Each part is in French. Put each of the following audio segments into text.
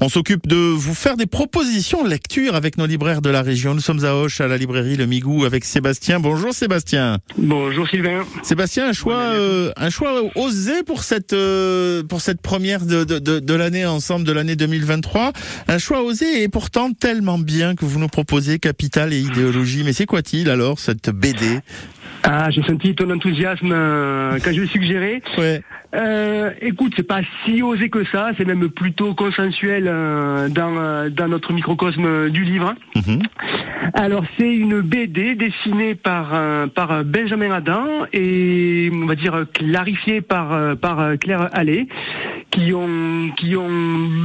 On s'occupe de vous faire des propositions de lecture avec nos libraires de la région. Nous sommes à Auch, à la librairie Le Migou, avec Sébastien. Bonjour Sébastien. Bonjour Sylvain. Sébastien, un choix, euh, un choix osé pour cette euh, pour cette première de, de, de, de l'année ensemble de l'année 2023. Un choix osé et pourtant tellement bien que vous nous proposez Capital et idéologie. Mais c'est quoi-t-il alors cette BD Ah, j'ai senti ton enthousiasme euh, quand je l'ai suggéré. Ouais. Euh, écoute, c'est pas si osé que ça, c'est même plutôt consensuel euh, dans, euh, dans notre microcosme du livre. Mhm. Alors c'est une BD dessinée par euh, par Benjamin Adam et on va dire clarifiée par euh, par Claire Allais qui ont qui ont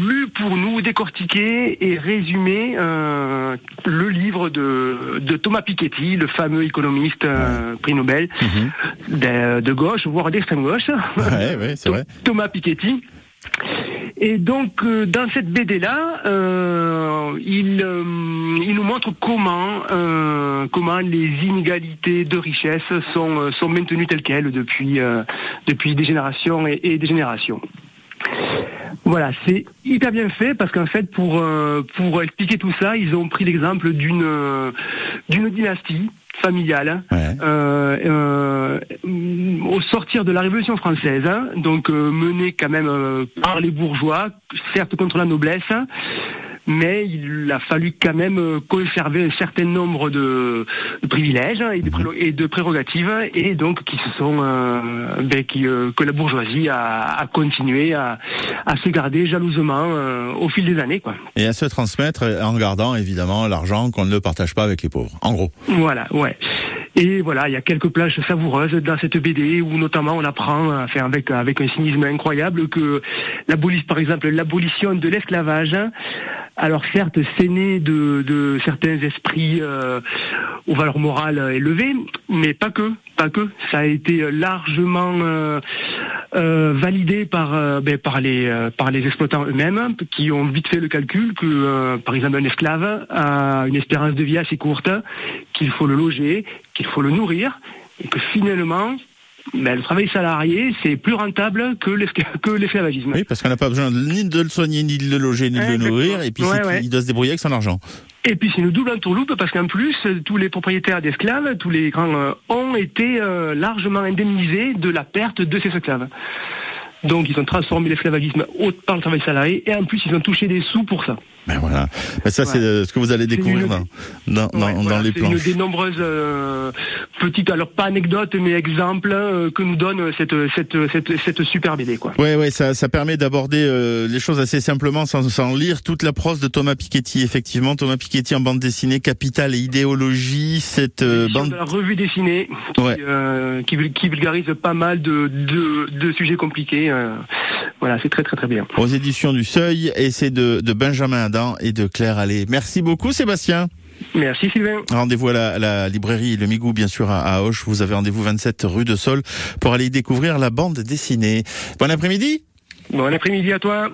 lu pour nous décortiqué et résumé euh, le livre de de Thomas Piketty, le fameux économiste euh, prix Nobel Mhm. de, de gauche voire d'extrême gauche. Ouais, ouais, c'est vrai. Thomas Piketty. Et donc euh, dans cette BD là, il, euh, il nous montre comment euh, comment les inégalités de richesse sont euh, sont maintenues telles quelles depuis euh, depuis des générations et, des générations. Voilà, c'est hyper bien fait parce qu'en fait pour euh, pour expliquer tout ça, ils ont pris l'exemple d'une euh, d'une dynastie familiale Ouais. euh, euh, au sortir de la Révolution française, hein, donc euh, menée quand même par les bourgeois, certes contre la noblesse, mais il a fallu quand même euh, conserver un certain nombre de, de privilèges hein, et de, prélo- et de prérogatives, et donc qui se sont, euh, ben, qui, euh, que la bourgeoisie a, a continué à, à se garder jalousement euh, au fil des années, quoi. Et à se transmettre en gardant évidemment l'argent qu'on ne partage pas avec les pauvres. En gros. Voilà, ouais. Et voilà, il y a quelques plages savoureuses dans cette BD où notamment on apprend, enfin avec avec un cynisme incroyable, que l'abolition, par exemple, l'abolition de l'esclavage. Alors certes, c'est né de, de certains esprits euh, aux valeurs morales élevées, mais pas que, pas que. Ça a été largement euh, euh, validé par euh, ben, par les euh, par les exploitants eux-mêmes, qui ont vite fait le calcul que, par exemple, un esclave a une espérance de vie assez courte, qu'il faut le loger, qu'il faut le nourrir, et que finalement, ben, le travail salarié, c'est plus rentable que l'escla- que l'esclavagisme. Oui, parce qu'on n'a pas besoin ni de le soigner, ni de le loger, ni de le nourrir, et puis Ouais, c'est- ouais. il doit se débrouiller avec son argent. Et puis c'est une double entourloupe parce qu'en plus, tous les propriétaires d'esclaves, tous les grands, euh, ont été euh, largement indemnisés de la perte de ces esclaves. Donc ils ont transformé l'esclavagisme au- par le travail salarié et en plus ils ont touché des sous pour ça. Ben voilà. Ben ça, c'est euh, ce que vous allez découvrir une- dans, dans, dans- Ouais, dans voilà, les c'est une des nombreuses euh, petites, alors pas anecdotes, mais exemples euh, que nous donne cette, cette, cette, cette super BD. Quoi. Ouais, ouais, ça, ça permet d'aborder euh, les choses assez simplement sans, sans lire toute la prose de Thomas Piketty. Effectivement, Thomas Piketty en bande dessinée, Capital et idéologie, cette bande. de la revue dessinée qui, Ouais. qui, vul- qui vulgarise pas mal de, de, de sujets compliqués. Euh, voilà, c'est très très très bien. aux éditions du Seuil, et c'est de, de Benjamin Adam et de Claire Allais. Merci beaucoup, Sébastien. Merci Sylvain. Rendez-vous à la, librairie Le Migou, bien sûr, à, à Auch. Vous avez rendez-vous 27 rue de Sol pour aller y découvrir la bande dessinée. Bon après-midi. Bon après-midi à toi.